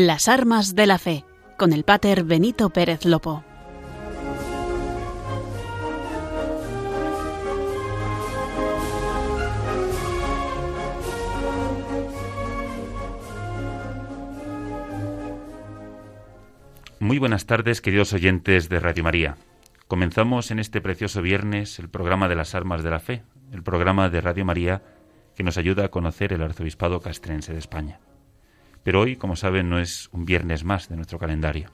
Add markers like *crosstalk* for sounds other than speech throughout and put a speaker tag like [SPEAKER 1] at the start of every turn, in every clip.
[SPEAKER 1] Las armas de la fe, con el pater Benito Pérez Lopo.
[SPEAKER 2] Muy buenas tardes, queridos oyentes de Radio María. Comenzamos en este precioso viernes el programa de las armas de la fe, el programa de Radio María que nos ayuda a conocer el arzobispado castrense de España. Pero hoy, como saben, no es un viernes más de nuestro calendario.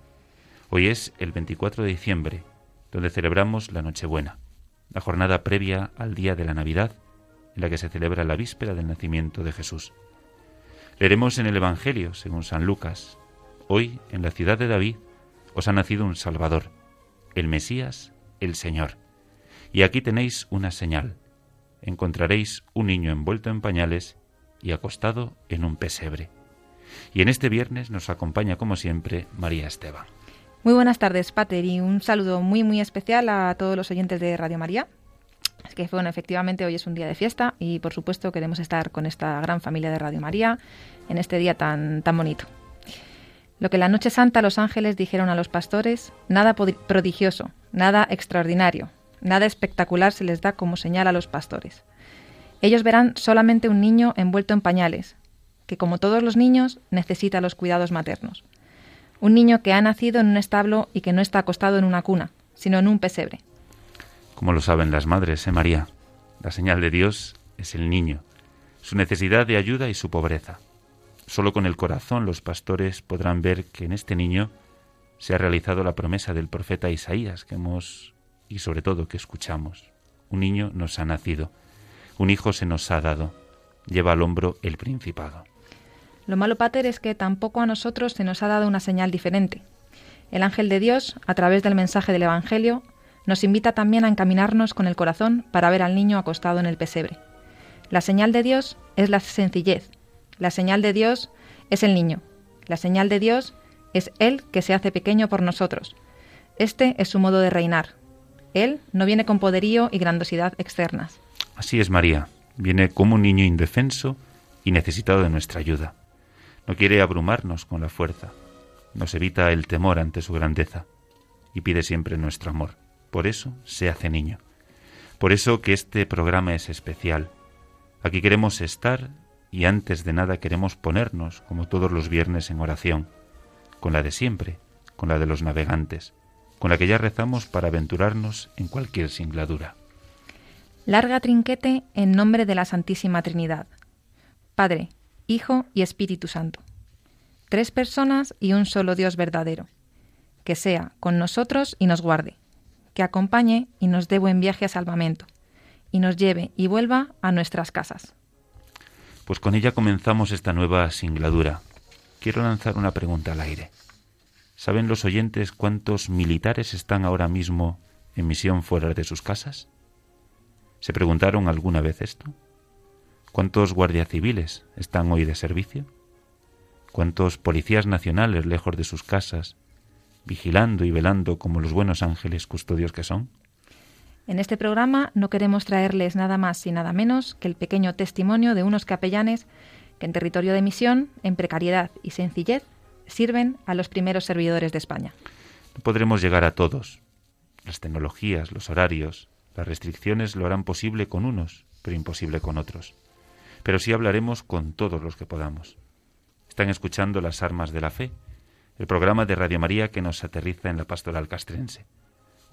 [SPEAKER 2] Hoy es el 24 de diciembre, donde celebramos la Nochebuena, la jornada previa al día de la Navidad, en la que se celebra la víspera del nacimiento de Jesús. Leeremos en el Evangelio, según San Lucas, hoy en la ciudad de David os ha nacido un Salvador el Mesías, el Señor. Y aquí tenéis una señal. Encontraréis un niño envuelto en pañales y acostado en un pesebre. Y en este viernes nos acompaña, como siempre, María Esteban.
[SPEAKER 3] Muy buenas tardes, Pater, y un saludo muy, muy especial a todos los oyentes de Radio María. Es que, bueno, efectivamente hoy es un día de fiesta y, por supuesto, queremos estar con esta gran familia de Radio María en este día tan, tan bonito. Lo que la noche santa los ángeles dijeron a los pastores, nada prodigioso, nada extraordinario, nada espectacular se les da como señal a los pastores. Ellos verán solamente un niño envuelto en pañales, que como todos los niños necesita los cuidados maternos. Un niño que ha nacido en un establo y que no está acostado en una cuna, sino en un pesebre.
[SPEAKER 2] Como lo saben las madres, ¿eh, María? La señal de Dios es el niño, su necesidad de ayuda y su pobreza. Solo con el corazón los pastores podrán ver que en este niño se ha realizado la promesa del profeta Isaías que hemos y sobre todo que escuchamos. Un niño nos ha nacido, un hijo se nos ha dado, lleva al hombro el principado.
[SPEAKER 3] Lo malo, Pater, es que tampoco a nosotros se nos ha dado una señal diferente. El ángel de Dios, a través del mensaje del Evangelio, nos invita también a encaminarnos con el corazón para ver al niño acostado en el pesebre. La señal de Dios es la sencillez, la señal de Dios es el niño. La señal de Dios es Él que se hace pequeño por nosotros. Este es su modo de reinar. Él no viene con poderío y grandosidad externas.
[SPEAKER 2] Así es María. Viene como un niño indefenso y necesitado de nuestra ayuda. No quiere abrumarnos con la fuerza. Nos evita el temor ante su grandeza y pide siempre nuestro amor. Por eso se hace niño. Por eso que este programa es especial. Aquí queremos estar y antes de nada queremos ponernos, como todos los viernes, en oración, con la de siempre, con la de los navegantes, con la que ya rezamos para aventurarnos en cualquier singladura.
[SPEAKER 3] Larga trinquete en nombre de la Santísima Trinidad. Padre, Hijo y Espíritu Santo. Tres personas y un solo Dios verdadero. Que sea con nosotros y nos guarde. Que acompañe y nos dé buen viaje a salvamento. Y nos lleve y vuelva a nuestras casas.
[SPEAKER 2] Pues con ella comenzamos esta nueva singladura. Quiero lanzar una pregunta al aire. ¿Saben los oyentes cuántos militares están ahora mismo en misión fuera de sus casas? ¿Se preguntaron alguna vez esto? ¿Cuántos guardias civiles están hoy de servicio? ¿Cuántos policías nacionales lejos de sus casas, vigilando y velando como los buenos ángeles custodios que son?
[SPEAKER 3] En este programa no queremos traerles nada más y nada menos que el pequeño testimonio de unos capellanes que en territorio de misión, en precariedad y sencillez, sirven a los primeros servidores de España.
[SPEAKER 2] No podremos llegar a todos. Las tecnologías, los horarios, las restricciones lo harán posible con unos, pero imposible con otros. Pero sí hablaremos con todos los que podamos. Están escuchando Las Armas de la Fe, el programa de Radio María que nos aterriza en la pastoral castrense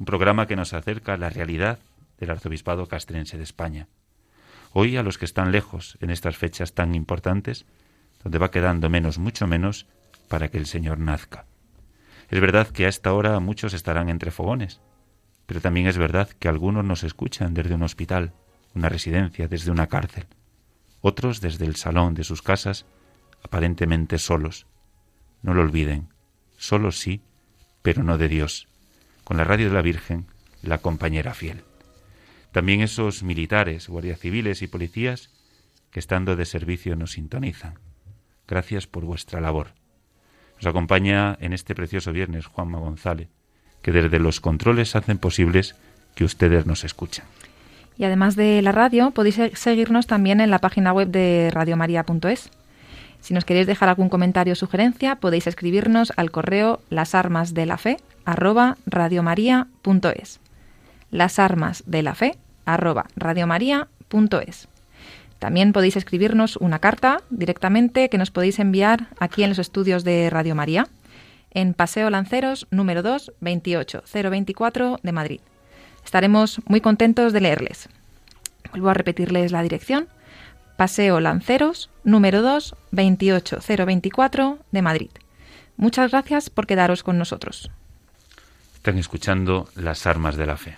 [SPEAKER 2] un programa que nos acerca a la realidad del arzobispado castrense de España. Hoy a los que están lejos en estas fechas tan importantes, donde va quedando menos, mucho menos, para que el Señor nazca. Es verdad que a esta hora muchos estarán entre fogones, pero también es verdad que algunos nos escuchan desde un hospital, una residencia, desde una cárcel, otros desde el salón de sus casas, aparentemente solos. No lo olviden, solos sí, pero no de Dios con la radio de la Virgen, la compañera fiel. También esos militares, guardias civiles y policías que estando de servicio nos sintonizan. Gracias por vuestra labor. Nos acompaña en este precioso viernes Juanma González, que desde los controles hacen posibles que ustedes nos escuchen.
[SPEAKER 3] Y además de la radio, podéis seguirnos también en la página web de radiomaria.es. Si nos queréis dejar algún comentario o sugerencia, podéis escribirnos al correo lasarmasdelafe arroba radiomaria.es. Las armas de la fe arroba. También podéis escribirnos una carta directamente que nos podéis enviar aquí en los estudios de Radio María, en Paseo Lanceros, número 2, 28024 de Madrid. Estaremos muy contentos de leerles. Vuelvo a repetirles la dirección. Paseo Lanceros, número 2, 28024 de Madrid. Muchas gracias por quedaros con nosotros.
[SPEAKER 2] Están escuchando Las Armas de la Fe.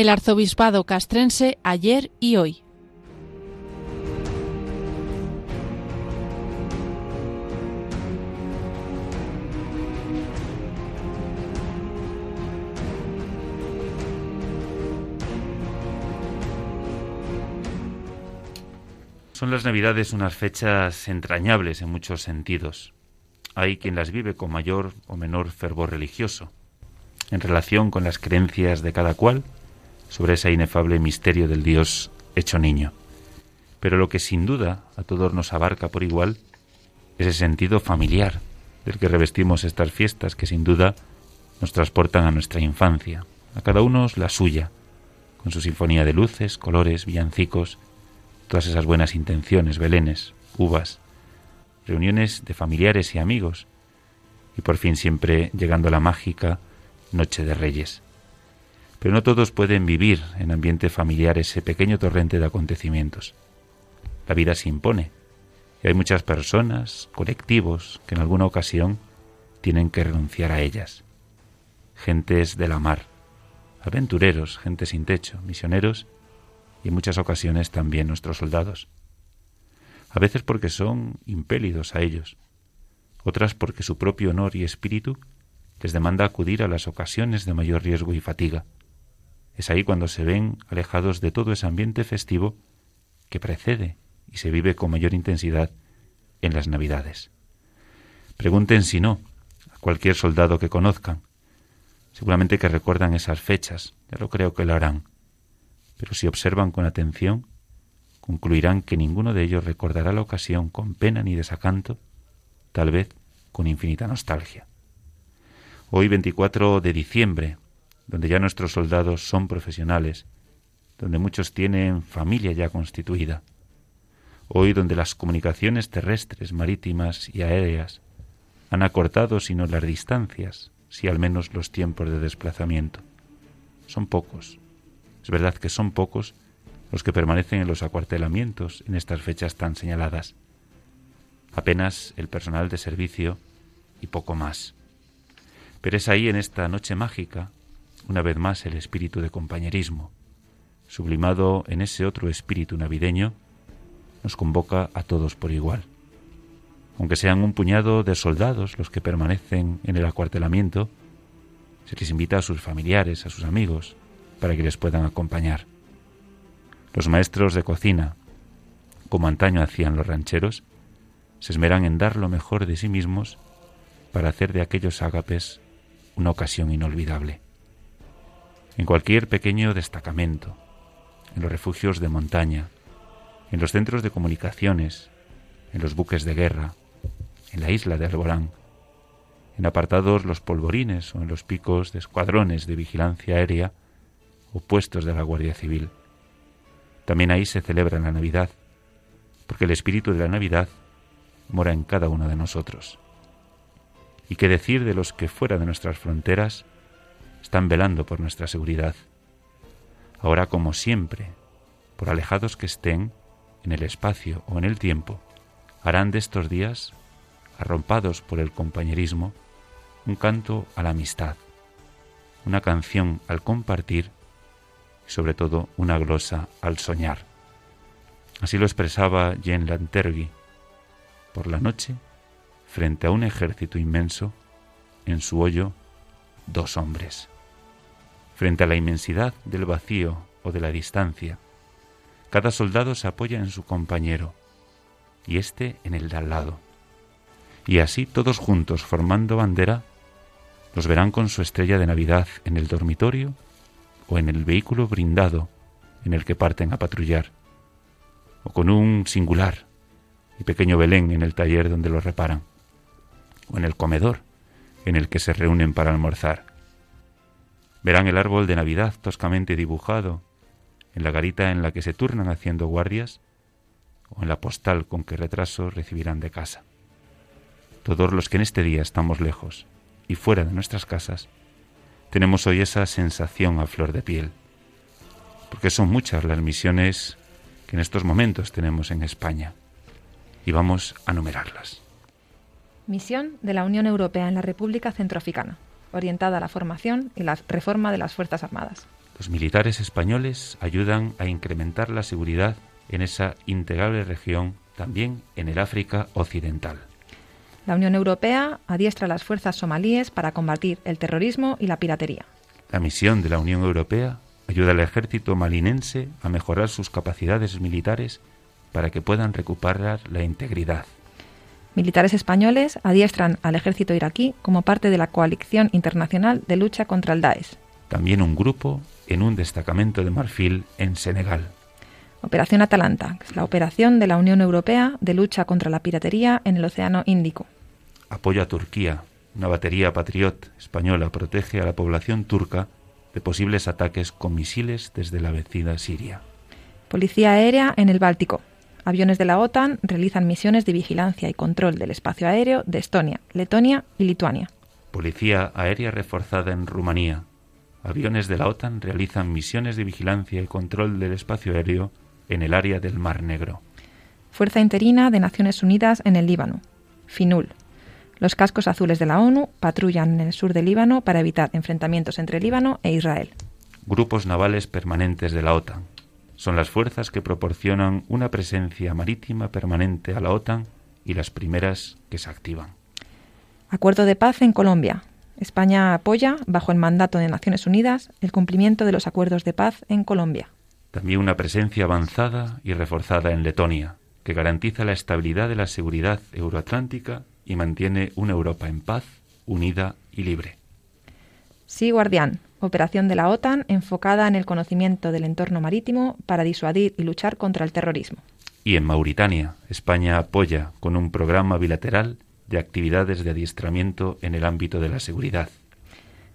[SPEAKER 1] El arzobispado castrense ayer y hoy.
[SPEAKER 2] Son las Navidades unas fechas entrañables en muchos sentidos. Hay quien las vive con mayor o menor fervor religioso, en relación con las creencias de cada cual sobre ese inefable misterio del Dios hecho niño. Pero lo que sin duda a todos nos abarca por igual es el sentido familiar del que revestimos estas fiestas que sin duda nos transportan a nuestra infancia, a cada uno la suya, con su sinfonía de luces, colores, villancicos, todas esas buenas intenciones, belenes, uvas, reuniones de familiares y amigos, y por fin siempre llegando la mágica Noche de Reyes. Pero no todos pueden vivir en ambiente familiar ese pequeño torrente de acontecimientos. La vida se impone, y hay muchas personas, colectivos, que en alguna ocasión tienen que renunciar a ellas. Gentes de la mar, aventureros, gente sin techo, misioneros y en muchas ocasiones también nuestros soldados. A veces porque son impélidos a ellos, otras porque su propio honor y espíritu les demanda acudir a las ocasiones de mayor riesgo y fatiga. Es ahí cuando se ven alejados de todo ese ambiente festivo que precede y se vive con mayor intensidad en las Navidades. Pregunten si no a cualquier soldado que conozcan. Seguramente que recuerdan esas fechas, ya lo creo que lo harán pero si observan con atención, concluirán que ninguno de ellos recordará la ocasión con pena ni desacanto, tal vez con infinita nostalgia. Hoy 24 de diciembre, donde ya nuestros soldados son profesionales, donde muchos tienen familia ya constituida, hoy donde las comunicaciones terrestres, marítimas y aéreas han acortado sino las distancias, si al menos los tiempos de desplazamiento. Son pocos, es verdad que son pocos los que permanecen en los acuartelamientos en estas fechas tan señaladas. Apenas el personal de servicio y poco más. Pero es ahí en esta noche mágica, una vez más, el espíritu de compañerismo, sublimado en ese otro espíritu navideño, nos convoca a todos por igual. Aunque sean un puñado de soldados los que permanecen en el acuartelamiento, se les invita a sus familiares, a sus amigos, para que les puedan acompañar. Los maestros de cocina, como antaño hacían los rancheros, se esmeran en dar lo mejor de sí mismos para hacer de aquellos ágapes una ocasión inolvidable. En cualquier pequeño destacamento, en los refugios de montaña, en los centros de comunicaciones, en los buques de guerra, en la isla de Alborán, en apartados los polvorines o en los picos de escuadrones de vigilancia aérea, o puestos de la Guardia Civil. También ahí se celebra la Navidad, porque el espíritu de la Navidad mora en cada uno de nosotros. ¿Y qué decir de los que fuera de nuestras fronteras están velando por nuestra seguridad? Ahora, como siempre, por alejados que estén en el espacio o en el tiempo, harán de estos días, arrompados por el compañerismo, un canto a la amistad, una canción al compartir sobre todo una glosa al soñar. Así lo expresaba Jean Lantergui. Por la noche, frente a un ejército inmenso, en su hoyo, dos hombres. Frente a la inmensidad del vacío o de la distancia, Cada soldado se apoya en su compañero y éste en el de al lado. Y así todos juntos formando bandera, los verán con su estrella de Navidad en el dormitorio o en el vehículo brindado en el que parten a patrullar, o con un singular y pequeño Belén en el taller donde lo reparan, o en el comedor en el que se reúnen para almorzar. Verán el árbol de Navidad toscamente dibujado en la garita en la que se turnan haciendo guardias o en la postal con que retraso recibirán de casa. Todos los que en este día estamos lejos y fuera de nuestras casas, tenemos hoy esa sensación a flor de piel, porque son muchas las misiones que en estos momentos tenemos en España y vamos a numerarlas.
[SPEAKER 3] Misión de la Unión Europea en la República Centroafricana, orientada a la formación y la reforma de las Fuerzas Armadas.
[SPEAKER 2] Los militares españoles ayudan a incrementar la seguridad en esa integrable región, también en el África Occidental.
[SPEAKER 3] La Unión Europea adiestra a las fuerzas somalíes para combatir el terrorismo y la piratería.
[SPEAKER 2] La misión de la Unión Europea ayuda al ejército malinense a mejorar sus capacidades militares para que puedan recuperar la integridad.
[SPEAKER 3] Militares españoles adiestran al ejército iraquí como parte de la coalición internacional de lucha contra el Daesh.
[SPEAKER 2] También un grupo en un destacamento de Marfil en Senegal.
[SPEAKER 3] Operación Atalanta, que es la operación de la Unión Europea de lucha contra la piratería en el Océano Índico.
[SPEAKER 2] Apoyo a Turquía. Una batería Patriot española protege a la población turca de posibles ataques con misiles desde la vecina Siria.
[SPEAKER 3] Policía aérea en el Báltico. Aviones de la OTAN realizan misiones de vigilancia y control del espacio aéreo de Estonia, Letonia y Lituania.
[SPEAKER 2] Policía aérea reforzada en Rumanía. Aviones de la OTAN realizan misiones de vigilancia y control del espacio aéreo en el área del Mar Negro.
[SPEAKER 3] Fuerza interina de Naciones Unidas en el Líbano. FINUL. Los cascos azules de la ONU patrullan en el sur del Líbano para evitar enfrentamientos entre Líbano e Israel.
[SPEAKER 2] Grupos navales permanentes de la OTAN. Son las fuerzas que proporcionan una presencia marítima permanente a la OTAN y las primeras que se activan.
[SPEAKER 3] Acuerdo de paz en Colombia. España apoya, bajo el mandato de Naciones Unidas, el cumplimiento de los acuerdos de paz en Colombia.
[SPEAKER 2] También una presencia avanzada y reforzada en Letonia, que garantiza la estabilidad de la seguridad euroatlántica y mantiene una Europa en paz, unida y libre.
[SPEAKER 3] Sí, Guardián, operación de la OTAN enfocada en el conocimiento del entorno marítimo para disuadir y luchar contra el terrorismo.
[SPEAKER 2] Y en Mauritania, España apoya con un programa bilateral de actividades de adiestramiento en el ámbito de la seguridad.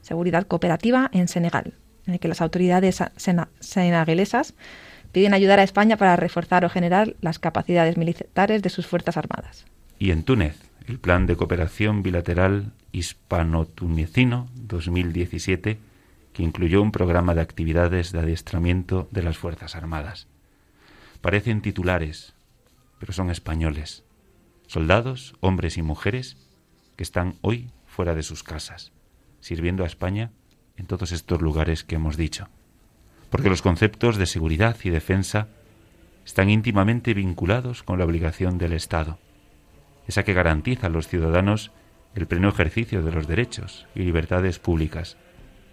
[SPEAKER 3] Seguridad cooperativa en Senegal, en el que las autoridades senegalesas piden ayudar a España para reforzar o generar las capacidades militares de sus Fuerzas Armadas.
[SPEAKER 2] Y en Túnez, el Plan de Cooperación Bilateral Hispano-Tunecino 2017, que incluyó un programa de actividades de adiestramiento de las Fuerzas Armadas. Parecen titulares, pero son españoles, soldados, hombres y mujeres, que están hoy fuera de sus casas, sirviendo a España en todos estos lugares que hemos dicho. Porque los conceptos de seguridad y defensa están íntimamente vinculados con la obligación del Estado, esa que garantiza a los ciudadanos el pleno ejercicio de los derechos y libertades públicas,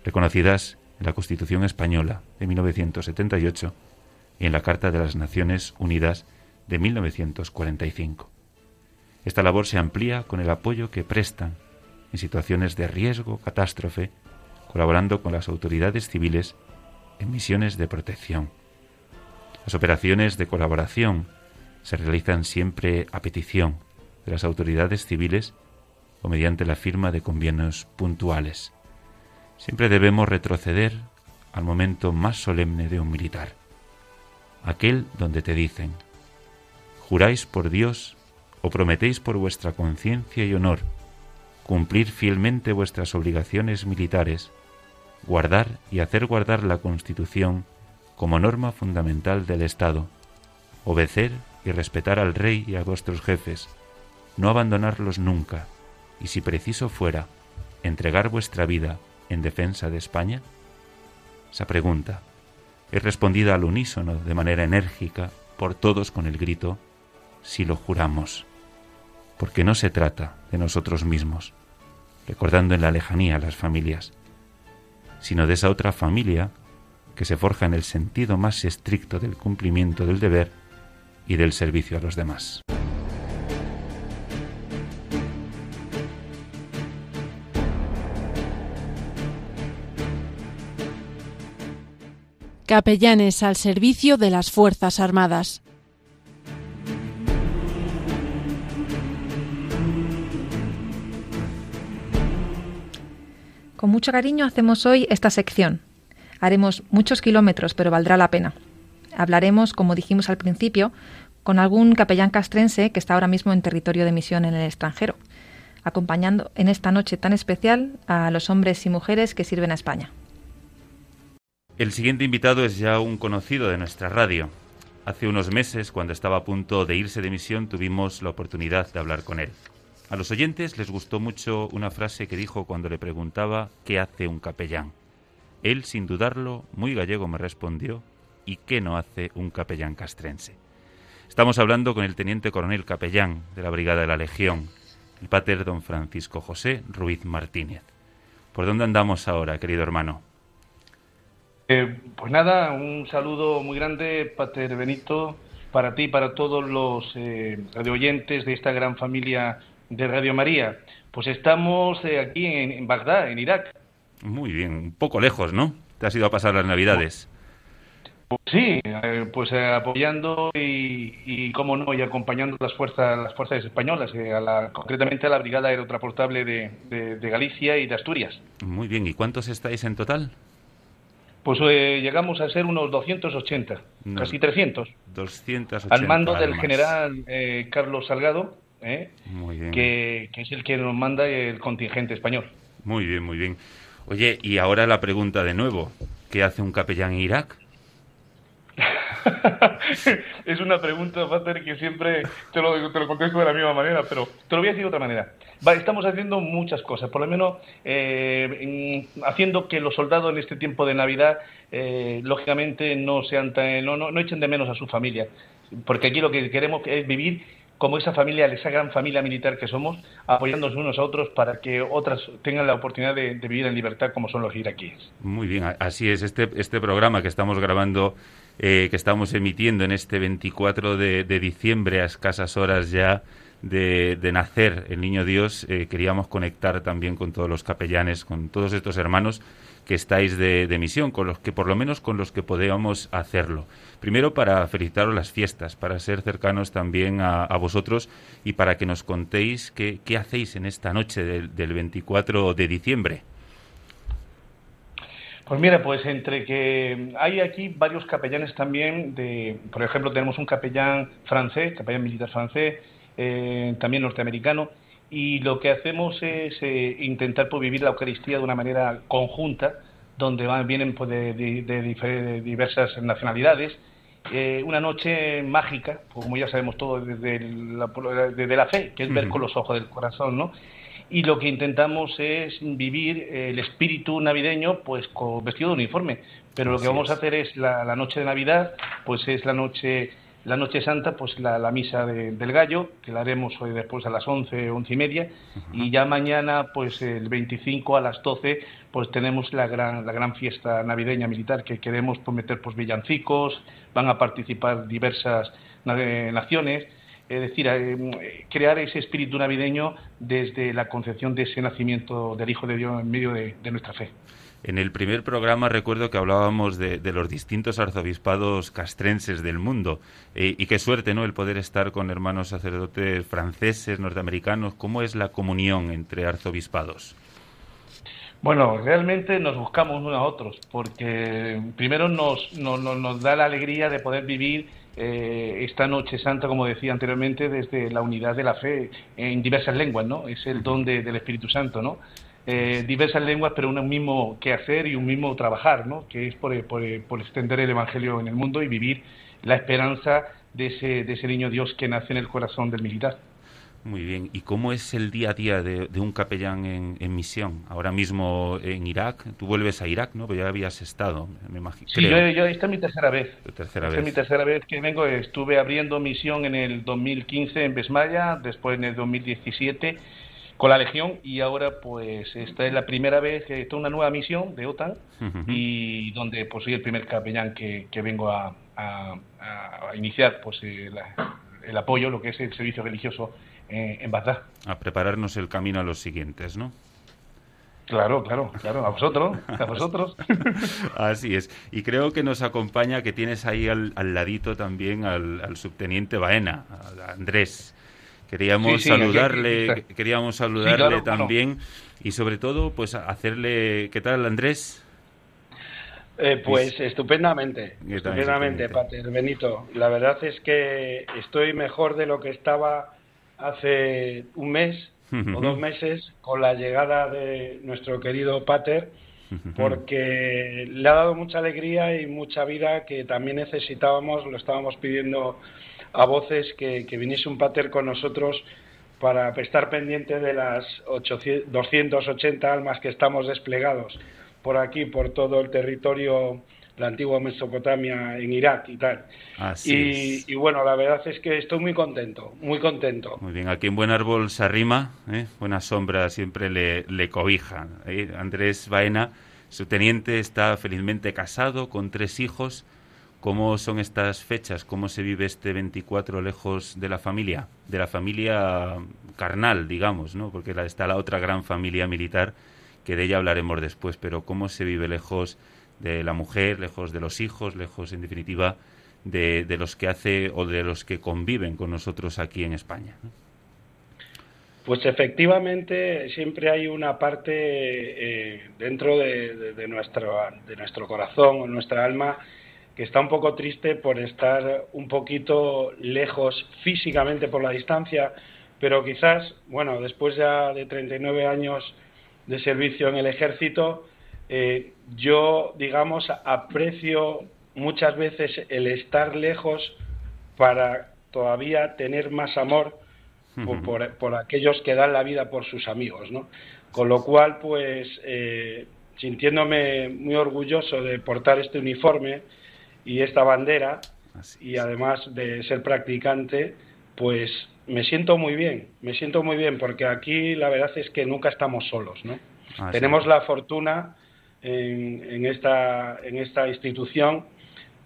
[SPEAKER 2] reconocidas en la Constitución española de 1978 y en la Carta de las Naciones Unidas de 1945. Esta labor se amplía con el apoyo que prestan en situaciones de riesgo, catástrofe colaborando con las autoridades civiles en misiones de protección. Las operaciones de colaboración se realizan siempre a petición de las autoridades civiles o mediante la firma de convenios puntuales. Siempre debemos retroceder al momento más solemne de un militar, aquel donde te dicen, juráis por Dios o prometéis por vuestra conciencia y honor cumplir fielmente vuestras obligaciones militares guardar y hacer guardar la Constitución como norma fundamental del Estado, obedecer y respetar al rey y a vuestros jefes, no abandonarlos nunca, y si preciso fuera, entregar vuestra vida en defensa de España? Esa pregunta es respondida al unísono de manera enérgica por todos con el grito, si lo juramos, porque no se trata de nosotros mismos, recordando en la lejanía a las familias, sino de esa otra familia que se forja en el sentido más estricto del cumplimiento del deber y del servicio a los demás.
[SPEAKER 4] Capellanes al servicio de las Fuerzas Armadas.
[SPEAKER 3] Con mucho cariño hacemos hoy esta sección. Haremos muchos kilómetros, pero valdrá la pena. Hablaremos, como dijimos al principio, con algún capellán castrense que está ahora mismo en territorio de misión en el extranjero, acompañando en esta noche tan especial a los hombres y mujeres que sirven a España.
[SPEAKER 2] El siguiente invitado es ya un conocido de nuestra radio. Hace unos meses, cuando estaba a punto de irse de misión, tuvimos la oportunidad de hablar con él. A los oyentes les gustó mucho una frase que dijo cuando le preguntaba qué hace un capellán. Él, sin dudarlo, muy gallego me respondió, ¿y qué no hace un capellán castrense? Estamos hablando con el teniente coronel capellán de la Brigada de la Legión, el pater don Francisco José Ruiz Martínez. ¿Por dónde andamos ahora, querido hermano?
[SPEAKER 5] Eh, pues nada, un saludo muy grande, pater Benito, para ti y para todos los eh, radioyentes de esta gran familia de Radio María. Pues estamos eh, aquí en, Bagdad, en Irak.
[SPEAKER 2] Muy bien, un poco lejos, ¿no? ¿Te has ido a pasar las Navidades?
[SPEAKER 5] Pues sí, eh, pues apoyando y, y, cómo no, y acompañando las fuerzas, las fuerzas españolas, concretamente a la Brigada Aerotransportable de, de, Galicia y de Asturias.
[SPEAKER 2] Muy bien, ¿y cuántos estáis en total?
[SPEAKER 5] Pues llegamos a ser unos 280, casi 300.
[SPEAKER 2] 280.
[SPEAKER 5] Al mando del general Carlos Salgado, ¿eh? Que, es el que nos manda el contingente español.
[SPEAKER 2] Muy bien, muy bien. Oye, y ahora la pregunta de nuevo, ¿qué hace un capellán en Irak? *laughs*
[SPEAKER 5] es una pregunta, Fater, que siempre te lo, te lo contesto de la misma manera, pero te lo voy a decir de otra manera. estamos haciendo muchas cosas, por lo menos eh, haciendo que los soldados en este tiempo de Navidad, eh, lógicamente, no, sean no, no, no echen de menos a su familia, porque aquí lo que queremos es vivir como esa familia, esa gran familia militar que somos, apoyándonos unos a otros para que otras tengan la oportunidad de, vivir en libertad como son los iraquíes.
[SPEAKER 2] Muy bien, así es. Este, este programa que estamos grabando, eh, que estamos emitiendo en este 24 de, diciembre, a escasas horas ya de, nacer el Niño Dios, eh, queríamos conectar también con todos los capellanes, con todos estos hermanos que estáis de, misión, con los que por lo menos con los que podemos hacerlo. Primero para felicitaros las fiestas, para ser cercanos también a, vosotros y para que nos contéis qué, hacéis en esta noche del, del 24 de diciembre.
[SPEAKER 5] Pues mira, pues entre que hay aquí varios capellanes también, de, por ejemplo, tenemos un capellán francés, capellán militar francés, eh, también norteamericano, y lo que hacemos es eh, intentar pues, vivir la Eucaristía de una manera conjunta, donde van, vienen pues, de, diversas nacionalidades. Eh, una noche mágica, pues, como ya sabemos todos desde la, la fe, que es ver con los ojos del corazón, ¿no? Y lo que intentamos es vivir el espíritu navideño, pues con vestido de uniforme. Pero lo que vamos a hacer es la, la noche de Navidad, pues es la noche la Noche Santa, pues la, misa del gallo, que la haremos hoy después a las 11, once y media, y ya mañana, pues el 25 a las 12, pues tenemos la gran, la gran fiesta navideña militar que queremos prometer pues villancicos, van a participar diversas naciones, es decir, eh, crear ese espíritu navideño desde la concepción de ese nacimiento del Hijo de Dios en medio de nuestra fe.
[SPEAKER 2] En el primer programa recuerdo que hablábamos de, los distintos arzobispados castrenses del mundo eh, y qué suerte, ¿no? El poder estar con hermanos sacerdotes franceses, norteamericanos. ¿Cómo es la comunión entre arzobispados?
[SPEAKER 5] Bueno, realmente nos buscamos unos a otros porque primero nos, nos, da la alegría de poder vivir eh, esta noche santa, como decía anteriormente, desde la unidad de la fe en diversas lenguas, ¿no? Es el don del Espíritu Santo, ¿no? Eh, diversas lenguas, pero un mismo quehacer y un mismo trabajar, ¿no? que es por, por, extender el Evangelio en el mundo y vivir la esperanza de ese, de ese niño Dios que nace en el corazón del militar.
[SPEAKER 2] Muy bien. ¿Y cómo es el día a día de, un capellán en, misión? Ahora mismo en Irak, tú vuelves a Irak, ¿no? Pero ya habías estado, me imagino.
[SPEAKER 5] Sí, yo, yo, esta es mi tercera vez.
[SPEAKER 2] tercera
[SPEAKER 5] esta es mi tercera vez que vengo. Estuve abriendo misión en el 2015 en Besmaya, después en el 2017 con la Legión y ahora pues esta es la primera vez que está una nueva misión de OTAN y donde pues soy el primer capellán que, que vengo a, a, iniciar pues el, el, apoyo, lo que es el servicio religioso en, en Bagdad.
[SPEAKER 2] A prepararnos el camino a los siguientes, ¿no?
[SPEAKER 5] Claro, claro, claro, a vosotros, a vosotros. *laughs*
[SPEAKER 2] Así es. Y creo que nos acompaña, que tienes ahí al, ladito también al, subteniente Baena, a Andrés. Queríamos saludarle, queríamos saludarle también y sobre todo, pues hacerle, ¿qué tal Andrés?
[SPEAKER 6] Eh, pues estupendamente, estupendamente, Pater Benito. La verdad es que estoy mejor de lo que estaba hace un mes o dos meses con la llegada de nuestro querido Pater, porque le ha dado mucha alegría y mucha vida que también necesitábamos, lo estábamos pidiendo a voces que, viniese un Pater con nosotros para estar pendiente de las 280 almas que estamos desplegados por aquí, por todo el territorio la antigua Mesopotamia en Irak y tal. y, bueno, la verdad es que estoy muy contento, muy contento.
[SPEAKER 2] Muy bien, aquí en Buen Árbol se arrima, ¿eh? buena sombra siempre le, le cobija. ¿eh? Andrés Baena, su teniente, está felizmente casado con tres hijos. ¿Cómo son estas fechas? ¿Cómo se vive este 24 lejos de la familia? De la familia carnal, digamos, ¿no? Porque está la otra gran familia militar, que de ella hablaremos después, pero ¿cómo se vive lejos de la mujer, lejos de los hijos, lejos, en definitiva, de, los que hace o de los que conviven con nosotros aquí en España.
[SPEAKER 6] Pues efectivamente siempre hay una parte eh, dentro de, nuestro, de nuestro corazón o nuestra alma que está un poco triste por estar un poquito lejos físicamente por la distancia, pero quizás, bueno, después ya de 39 años de servicio en el ejército, eh, yo, digamos, aprecio muchas veces el estar lejos para todavía tener más amor por, aquellos que dan la vida por sus amigos, ¿no? Con lo cual, pues, eh, sintiéndome muy orgulloso de portar este uniforme y esta bandera, y además de ser practicante, pues me siento muy bien, me siento muy bien, porque aquí la verdad es que nunca estamos solos, ¿no? Tenemos la fortuna en, esta, en esta institución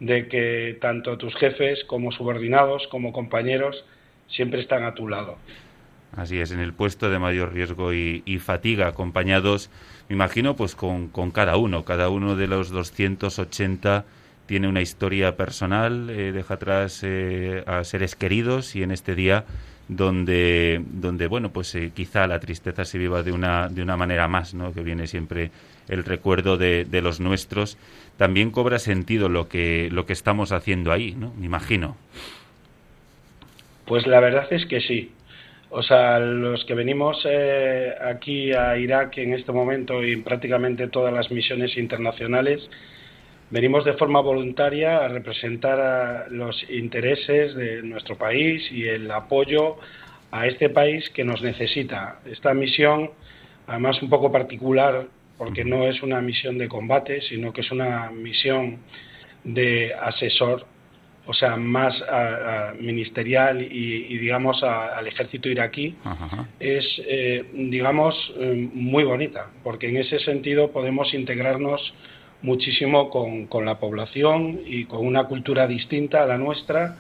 [SPEAKER 6] de que tanto tus jefes como subordinados, como compañeros, siempre están a tu lado.
[SPEAKER 2] Así es, en el puesto de mayor riesgo y, fatiga, acompañados, me imagino, pues con, con, cada uno. Cada uno de los 280 tiene una historia personal, eh, deja atrás eh, a seres queridos y en este día donde, donde bueno, pues eh, quizá la tristeza se viva de una, de una manera más, ¿no? Que viene siempre el recuerdo de, de los nuestros. También cobra sentido lo que, lo que estamos haciendo ahí, ¿no? Me imagino.
[SPEAKER 6] Pues la verdad es que sí. O sea, los que venimos eh, aquí a Irak en este momento y prácticamente todas las misiones internacionales, venimos de forma voluntaria a representar los intereses de nuestro país y el apoyo a este país que nos necesita. Esta misión, además un poco particular, porque no es una misión de combate, sino que es una misión de asesor, o sea, más ministerial y, digamos, al ejército iraquí, es, eh, digamos, eh, muy bonita, porque en ese sentido podemos integrarnos muchísimo con, con, la población y con una cultura distinta a la nuestra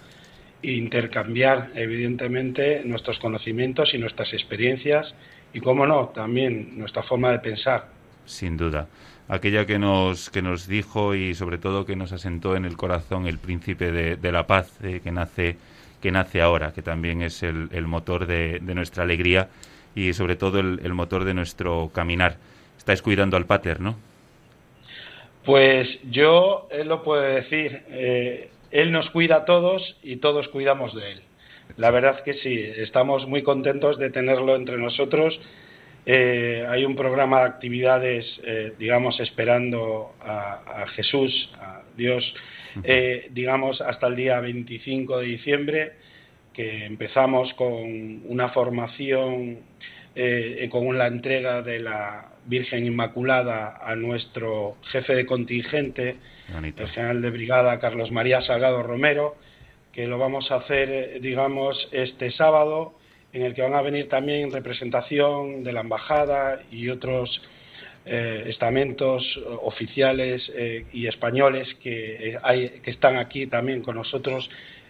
[SPEAKER 6] e intercambiar evidentemente nuestros conocimientos y nuestras experiencias y, cómo no, también nuestra forma de pensar.
[SPEAKER 2] Sin duda. Aquella que nos, que nos dijo y sobre todo que nos asentó en el corazón el príncipe de, la paz eh, que, nace, que nace ahora, que también es el, motor de, de, nuestra alegría y sobre todo el, el motor de nuestro caminar. Estáis cuidando al pater, ¿no?
[SPEAKER 6] Pues yo, él lo puede decir, eh, él nos cuida a todos y todos cuidamos de él. La verdad que sí, estamos muy contentos de tenerlo entre nosotros. Eh, hay un programa de actividades, eh, digamos, esperando a, a, Jesús, a Dios, digamos, hasta el día 25 de diciembre, que empezamos con una formación, con la entrega de la Virgen Inmaculada a nuestro jefe de contingente, el general de brigada Carlos María Salgado Romero, que lo vamos a hacer, eh, digamos, este sábado en el que van a venir también representación de la embajada y otros eh, estamentos oficiales eh, y españoles que, hay, que están aquí también con nosotros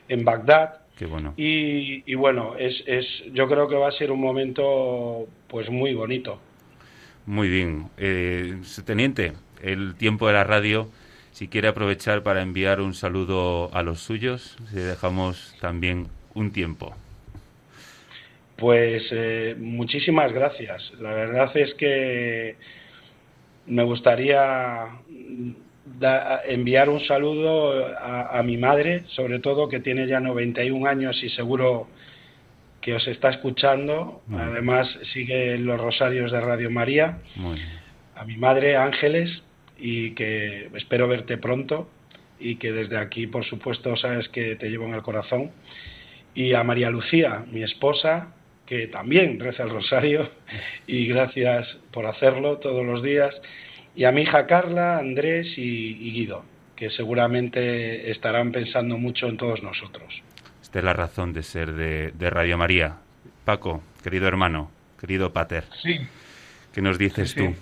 [SPEAKER 6] en Bagdad.
[SPEAKER 2] Qué bueno.
[SPEAKER 6] Y, bueno, es, es, yo creo que va a ser un momento pues muy bonito.
[SPEAKER 2] Muy bien. Eh, teniente, el tiempo de la radio, si quiere aprovechar para enviar un saludo a los suyos, si dejamos también un tiempo.
[SPEAKER 6] Pues eh, muchísimas gracias. La verdad es que me gustaría enviar un saludo a, mi madre, sobre todo que tiene ya 91 años y seguro que os está escuchando. Además sigue los rosarios de Radio María. A mi madre Ángeles y que espero verte pronto y que desde aquí, por supuesto, sabes que te llevo en el corazón. Y a María Lucía, mi esposa, que también reza el rosario *laughs* y gracias por hacerlo todos los días. Y a mi hija Carla, Andrés y, Guido, que seguramente estarán pensando mucho en todos nosotros.
[SPEAKER 2] Esta es la razón de ser de, Radio María. Paco, querido hermano, querido pater.
[SPEAKER 5] Sí.
[SPEAKER 2] ¿Qué nos dices tú?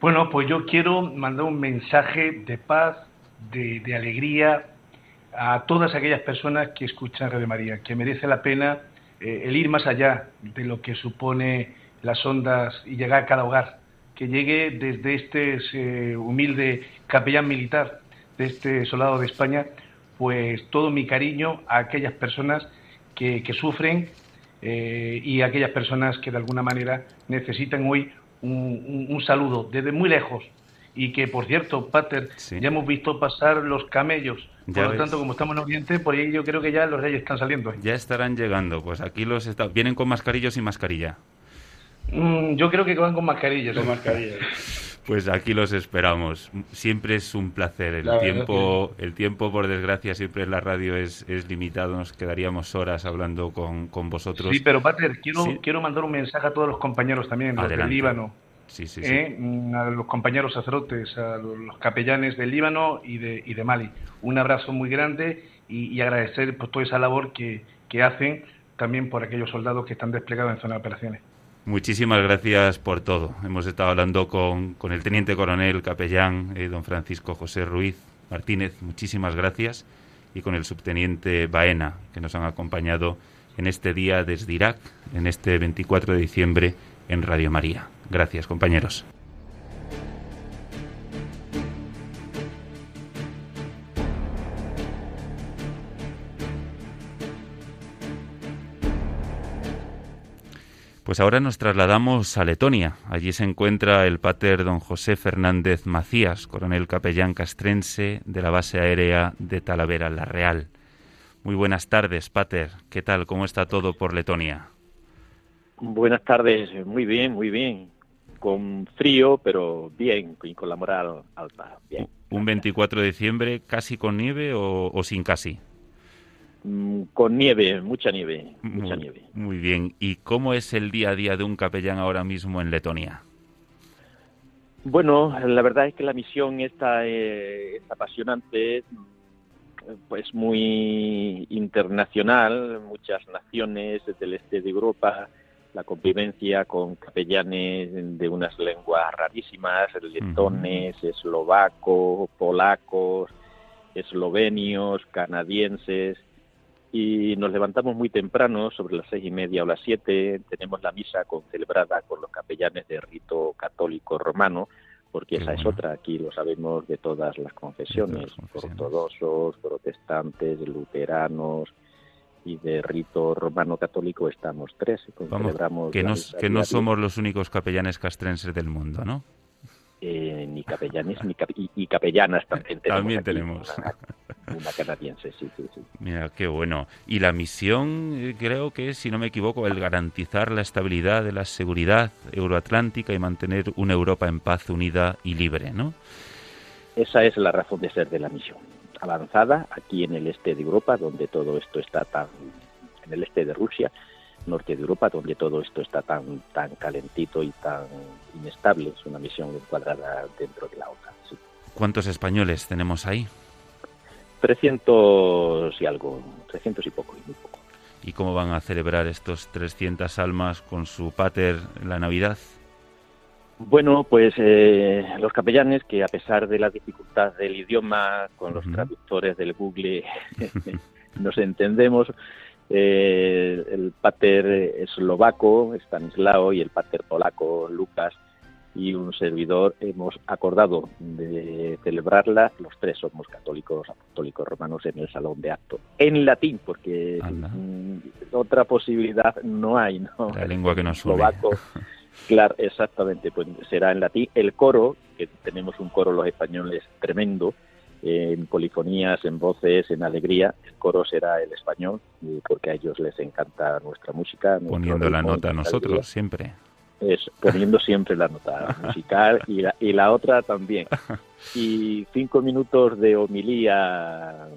[SPEAKER 5] Bueno, pues yo quiero mandar un mensaje de paz, de, de alegría a todas aquellas personas que escuchan Radio María, que merece la pena eh, el ir más allá de lo que supone las ondas y llegar a cada hogar, que llegue desde este eh, humilde capellán militar, de este soldado de España, pues todo mi cariño a aquellas personas que, sufren eh, y a aquellas personas que de alguna manera necesitan hoy un, saludo desde muy lejos, y que, por cierto, Pater, ya hemos visto pasar los camellos por lo tanto, como estamos en Oriente, por ahí yo creo que ya los reyes están saliendo.
[SPEAKER 2] Ya estarán llegando. Pues aquí los está... vienen con mascarillos y mascarilla.
[SPEAKER 5] Mm, yo creo que van con mascarillas.
[SPEAKER 6] Con mascarillas.
[SPEAKER 2] Pues aquí los esperamos. Siempre es un placer. El tiempo, el tiempo, por desgracia, siempre en la radio es, es limitado. Nos quedaríamos horas hablando con, con vosotros.
[SPEAKER 5] Sí, pero Pater, quiero, quiero mandar un mensaje a todos los compañeros también, los del Líbano
[SPEAKER 2] sí, sí,
[SPEAKER 5] ¿eh? mm, a los compañeros sacerdotes, a los capellanes del Líbano y de, y de Mali. Un abrazo muy grande y, agradecer por toda esa labor que, que, hacen también por aquellos soldados que están desplegados en zona de operaciones.
[SPEAKER 2] Muchísimas gracias por todo. Hemos estado hablando con, con el teniente coronel capellán, eh, don Francisco José Ruiz Martínez. Muchísimas gracias. Y con el subteniente Baena, que nos han acompañado en este día desde Irak, en este 24 de diciembre en Radio María. Gracias, compañeros. Pues ahora nos trasladamos a Letonia. Allí se encuentra el pater don José Fernández Macías, coronel capellán castrense de la base aérea de Talavera La Real. Muy buenas tardes, pater. ¿Qué tal? ¿Cómo está todo por Letonia?
[SPEAKER 7] Buenas tardes, muy bien, muy bien. Con frío, pero bien, y con la moral alta, bien.
[SPEAKER 2] ¿Un 24 de diciembre casi con nieve o, sin casi?
[SPEAKER 7] Mm, con nieve, mucha nieve, mucha nieve.
[SPEAKER 2] Muy bien. ¿Y cómo es el día a día de un capellán ahora mismo en Letonia?
[SPEAKER 7] Bueno, la verdad es que la misión está, eh, es apasionante, pues muy internacional, muchas naciones del este de Europa, la convivencia con capellanes de unas lenguas rarísimas, letones, eslovacos, polacos, eslovenios, canadienses, y nos levantamos muy temprano, sobre las seis y media o las siete, tenemos la misa con, celebrada con los capellanes de rito católico romano, porque esa es otra, aquí lo sabemos de todas las confesiones, ortodoxos, protestantes, luteranos, y de rito romano católico estamos tres.
[SPEAKER 2] Vamos, que, que no somos los únicos capellanes castrenses del mundo, ¿no?
[SPEAKER 7] Eh, ni capellanes ni y, capellanas también tenemos.
[SPEAKER 2] También tenemos.
[SPEAKER 7] Una, canadiense, sí, sí, sí.
[SPEAKER 2] Mira, qué bueno. Y la misión, eh, creo que es, si no me equivoco, el garantizar la estabilidad de la seguridad euroatlántica y mantener una Europa en paz, unida y libre, ¿no?
[SPEAKER 7] Esa es la razón de ser de la misión avanzada aquí en el este de Europa, donde todo esto está tan, en el este de Rusia, norte de Europa, donde todo esto está tan, tan calentito y tan inestable. Es una misión encuadrada dentro de la OTAN.
[SPEAKER 2] ¿Cuántos españoles tenemos ahí?
[SPEAKER 7] 300 y algo, 300 y poco, y muy poco.
[SPEAKER 2] ¿Y cómo van a celebrar estos 300 almas con su pater la Navidad?
[SPEAKER 7] Bueno, pues eh, los capellanes que a pesar de la dificultad del idioma, con los traductores del Google *laughs* nos entendemos, eh, el pater eslovaco, Stanislao, y el pater polaco, Lucas, y un servidor hemos acordado de celebrarla. Los tres somos católicos, apostólicos romanos en el salón de acto. En latín, porque mm, otra posibilidad no hay, ¿no?
[SPEAKER 2] La lengua que nos
[SPEAKER 7] Eslovaco. *laughs* Claro, exactamente, pues será en latín. El coro, que tenemos un coro los españoles tremendo, en polifonías, en voces, en alegría. El coro será el español, porque a ellos les encanta nuestra música.
[SPEAKER 2] Poniendo la nota a nosotros, siempre.
[SPEAKER 7] Es, poniendo *laughs* siempre la nota musical y la, y la otra también. Y cinco minutos de homilía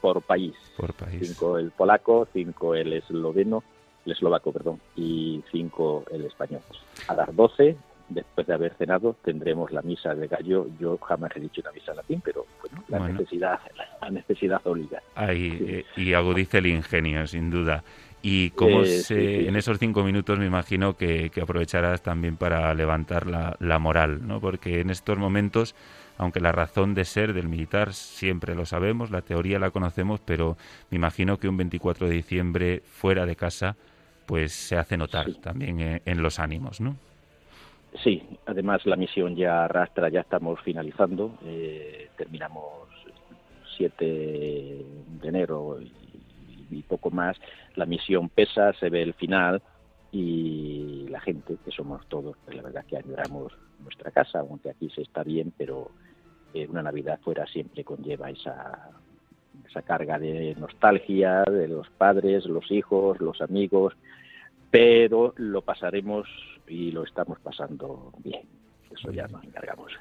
[SPEAKER 7] por país.
[SPEAKER 2] Por país.
[SPEAKER 7] Cinco el polaco, cinco el esloveno, el eslovaco, perdón, y cinco el español. A las doce después de haber cenado tendremos la misa de gallo. Yo jamás he dicho una misa en latín, pero bueno, la necesidad, la necesidad obliga.
[SPEAKER 2] Ahí, eh, y agudice el ingenio, sin duda. Y como se, en esos cinco minutos me imagino que, aprovecharás también para levantar la, la, moral, ¿no? Porque en estos momentos, aunque la razón de ser del militar siempre lo sabemos, la teoría la conocemos, pero me imagino que un 24 de diciembre fuera de casa, pues se hace notar también en, en los ánimos, ¿no?
[SPEAKER 7] Sí, además la misión ya arrastra, ya estamos finalizando, eh, terminamos 7 de enero y, poco más, la misión pesa, se ve el final y la gente, que somos todos, pues la verdad que añoramos nuestra casa, aunque aquí se está bien, pero eh, una Navidad fuera siempre conlleva esa, esa carga de nostalgia de los padres, los hijos, los amigos, pero lo pasaremos y lo estamos pasando bien. Eso ya nos encargamos.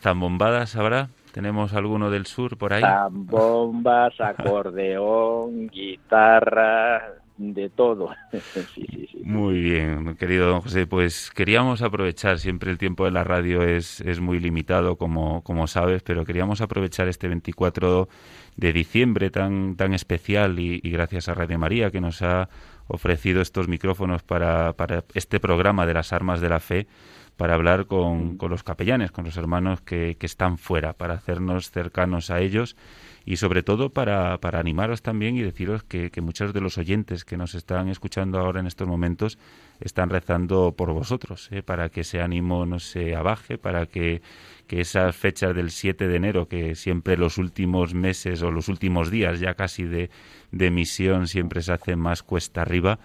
[SPEAKER 2] ¿Zambombadas habrá? ¿Tenemos alguno del sur por ahí?
[SPEAKER 7] Zambombas, *laughs* acordeón, guitarra, de todo. *laughs*
[SPEAKER 2] Muy bien, querido don José. Pues queríamos aprovechar, siempre el tiempo de la radio es, es muy limitado, como, como sabes, pero queríamos aprovechar este 24 de diciembre tan, tan especial y, y gracias a Radio María que nos ha ofrecido estos micrófonos para, para este programa de las armas de la fe para hablar con, con los capellanes, con los hermanos que, que, están fuera, para hacernos cercanos a ellos y sobre todo para, para animaros también y deciros que, que, muchos de los oyentes que nos están escuchando ahora en estos momentos están rezando por vosotros, ¿eh? para que ese ánimo no se abaje, para que, que esas fechas del 7 de enero, que siempre los últimos meses o los últimos días ya casi de, de misión siempre se hace más cuesta arriba,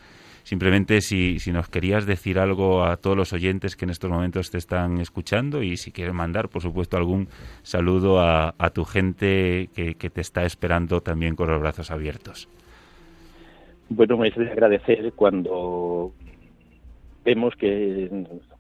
[SPEAKER 2] Simplemente si, si nos querías decir algo a todos los oyentes que en estos momentos te están escuchando y si quieres mandar, por supuesto, algún saludo a, a tu gente que, que, te está esperando también con los brazos abiertos.
[SPEAKER 7] Bueno, me de agradecer cuando vemos que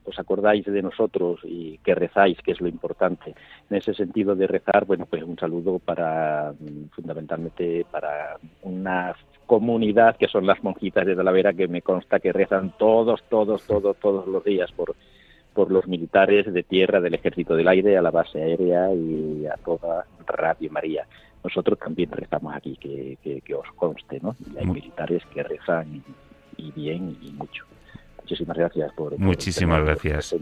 [SPEAKER 7] os acordáis de nosotros y que rezáis, que es lo importante. En ese sentido de rezar, bueno, pues un saludo para fundamentalmente para una comunidad que son las monjitas de Talavera que me consta que rezan todos, todos, todos, todos los días por por los militares de tierra, del ejército del aire, a la base aérea y a toda Radio María. Nosotros también rezamos aquí, que, que, os conste, ¿no? hay militares que rezan y, bien y mucho. Muchísimas gracias por...
[SPEAKER 2] Muchísimas gracias.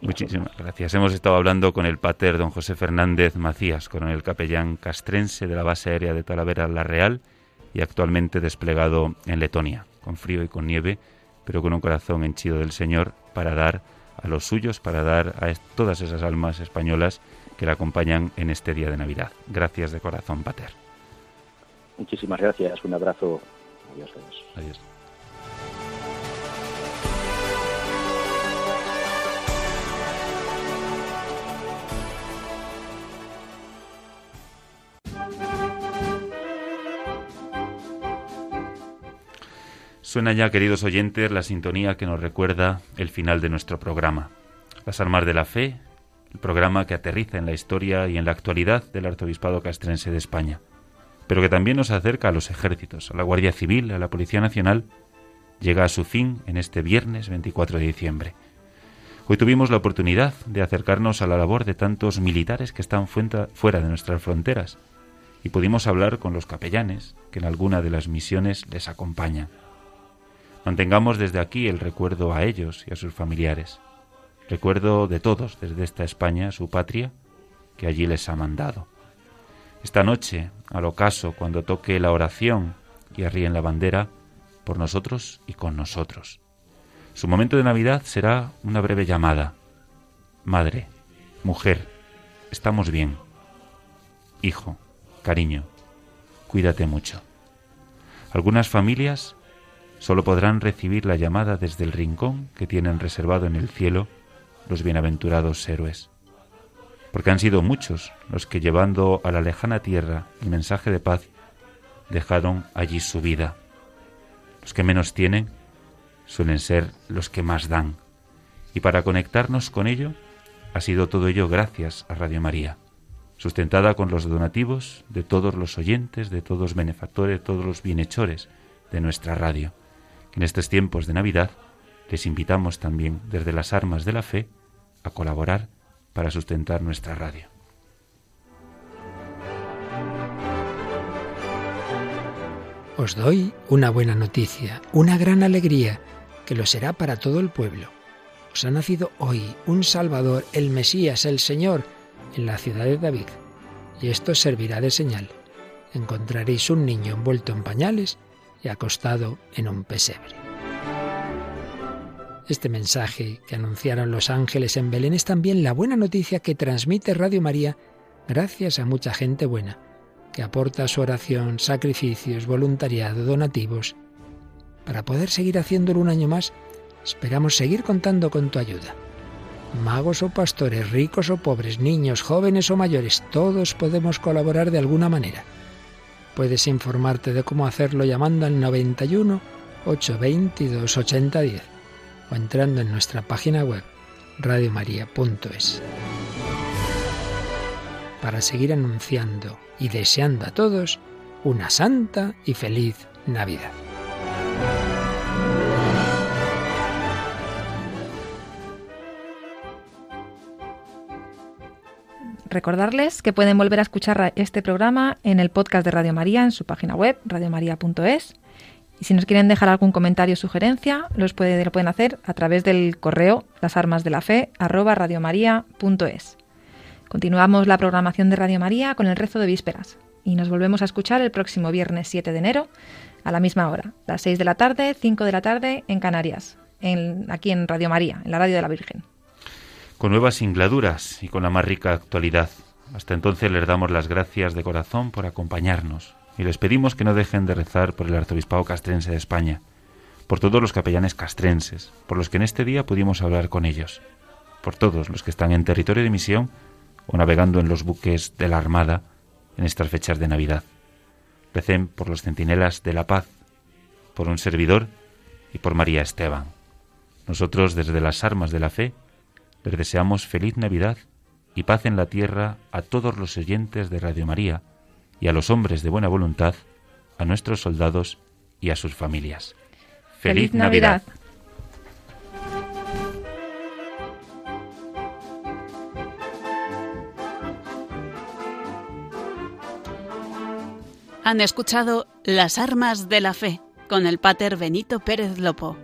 [SPEAKER 2] Muchísimas gracias. Hemos estado hablando con el pater don José Fernández Macías, coronel capellán castrense de la base aérea de Talavera La Real y actualmente desplegado en Letonia, con frío y con nieve, pero con un corazón henchido del Señor para dar a los suyos, para dar a todas esas almas españolas que le acompañan en este día de Navidad. Gracias de corazón, Pater.
[SPEAKER 7] Muchísimas gracias. Un abrazo. Adiós.
[SPEAKER 2] Adiós. Suena ya, queridos oyentes, la sintonía que nos recuerda el final de nuestro programa. Las Armas de la Fe, el programa que aterriza en la historia y en la actualidad del Arzobispado Castrense de España, pero que también nos acerca a los ejércitos, a la Guardia Civil, a la Policía Nacional, llega a su fin en este viernes 24 de diciembre. Hoy tuvimos la oportunidad de acercarnos a la labor de tantos militares que están fuera de nuestras fronteras y pudimos hablar con los capellanes que en alguna de las misiones les acompañan. Mantengamos desde aquí el recuerdo a ellos y a sus familiares. Recuerdo de todos desde esta España, su patria, que allí les ha mandado. Esta noche, al ocaso, cuando toque la oración y arríen la bandera, por nosotros y con nosotros. Su momento de Navidad será una breve llamada. Madre, mujer, estamos bien. Hijo, cariño, cuídate mucho. Algunas familias solo podrán recibir la llamada desde el rincón que tienen reservado en el cielo los bienaventurados héroes. Porque han sido muchos los que llevando a la lejana tierra el mensaje de paz dejaron allí su vida. Los que menos tienen suelen ser los que más dan. Y para conectarnos con ello, ha sido todo ello gracias a Radio María sustentada con los donativos de todos los oyentes, de todos los benefactores, de todos los bienhechores de nuestra radio. En estos tiempos de Navidad les invitamos también desde las armas de la fe a colaborar para sustentar nuestra radio.
[SPEAKER 8] Os doy una buena noticia, una gran alegría, que lo será para todo el pueblo. Os ha nacido hoy un Salvador, el Mesías, el Señor, en la ciudad de David. Y esto servirá de señal. Encontraréis un niño envuelto en pañales y acostado en un pesebre. Este mensaje que anunciaron los ángeles en Belén es también la buena noticia que transmite Radio María gracias a mucha gente buena, que aporta su oración, sacrificios, voluntariado, donativos. Para poder seguir haciéndolo un año más, esperamos seguir contando con tu ayuda magos o pastores, ricos o pobres, niños, jóvenes o mayores, todos podemos colaborar de alguna manera. Puedes informarte de cómo hacerlo llamando al 91 822 8010 o entrando en nuestra página web radiomaria.es. Para seguir anunciando y deseando a todos una santa y feliz Navidad.
[SPEAKER 3] Recordarles que pueden volver a escuchar este programa en el podcast de Radio María en su página web, radiomaria.es. Y si nos quieren dejar algún comentario o sugerencia, los lo pueden hacer a través del correo lasarmasdelafe@radiomaria.es. Continuamos la programación de Radio María con el rezo de vísperas y nos volvemos a escuchar el próximo viernes 7 de enero a la misma hora, las 6 de la tarde, 5 de la tarde en Canarias, en, aquí en Radio María, en la Radio de la Virgen
[SPEAKER 2] con nuevas singladuras y con la más rica actualidad. Hasta entonces les damos las gracias de corazón por acompañarnos y les pedimos que no dejen de rezar por el arzobispado castrense de España, por todos los capellanes castrenses, por los que en este día pudimos hablar con ellos, por todos los que están en territorio de misión o navegando en los buques de la Armada en estas fechas de Navidad. Recen por los centinelas de la paz, por un servidor y por María Esteban. Nosotros desde las armas de la fe les deseamos feliz Navidad y paz en la tierra a todos los oyentes de Radio María y a los hombres de buena voluntad, a nuestros soldados y a sus familias.
[SPEAKER 3] Feliz, Navidad.
[SPEAKER 1] Han escuchado Las Armas de la Fe con el Pater Benito Pérez Lopo.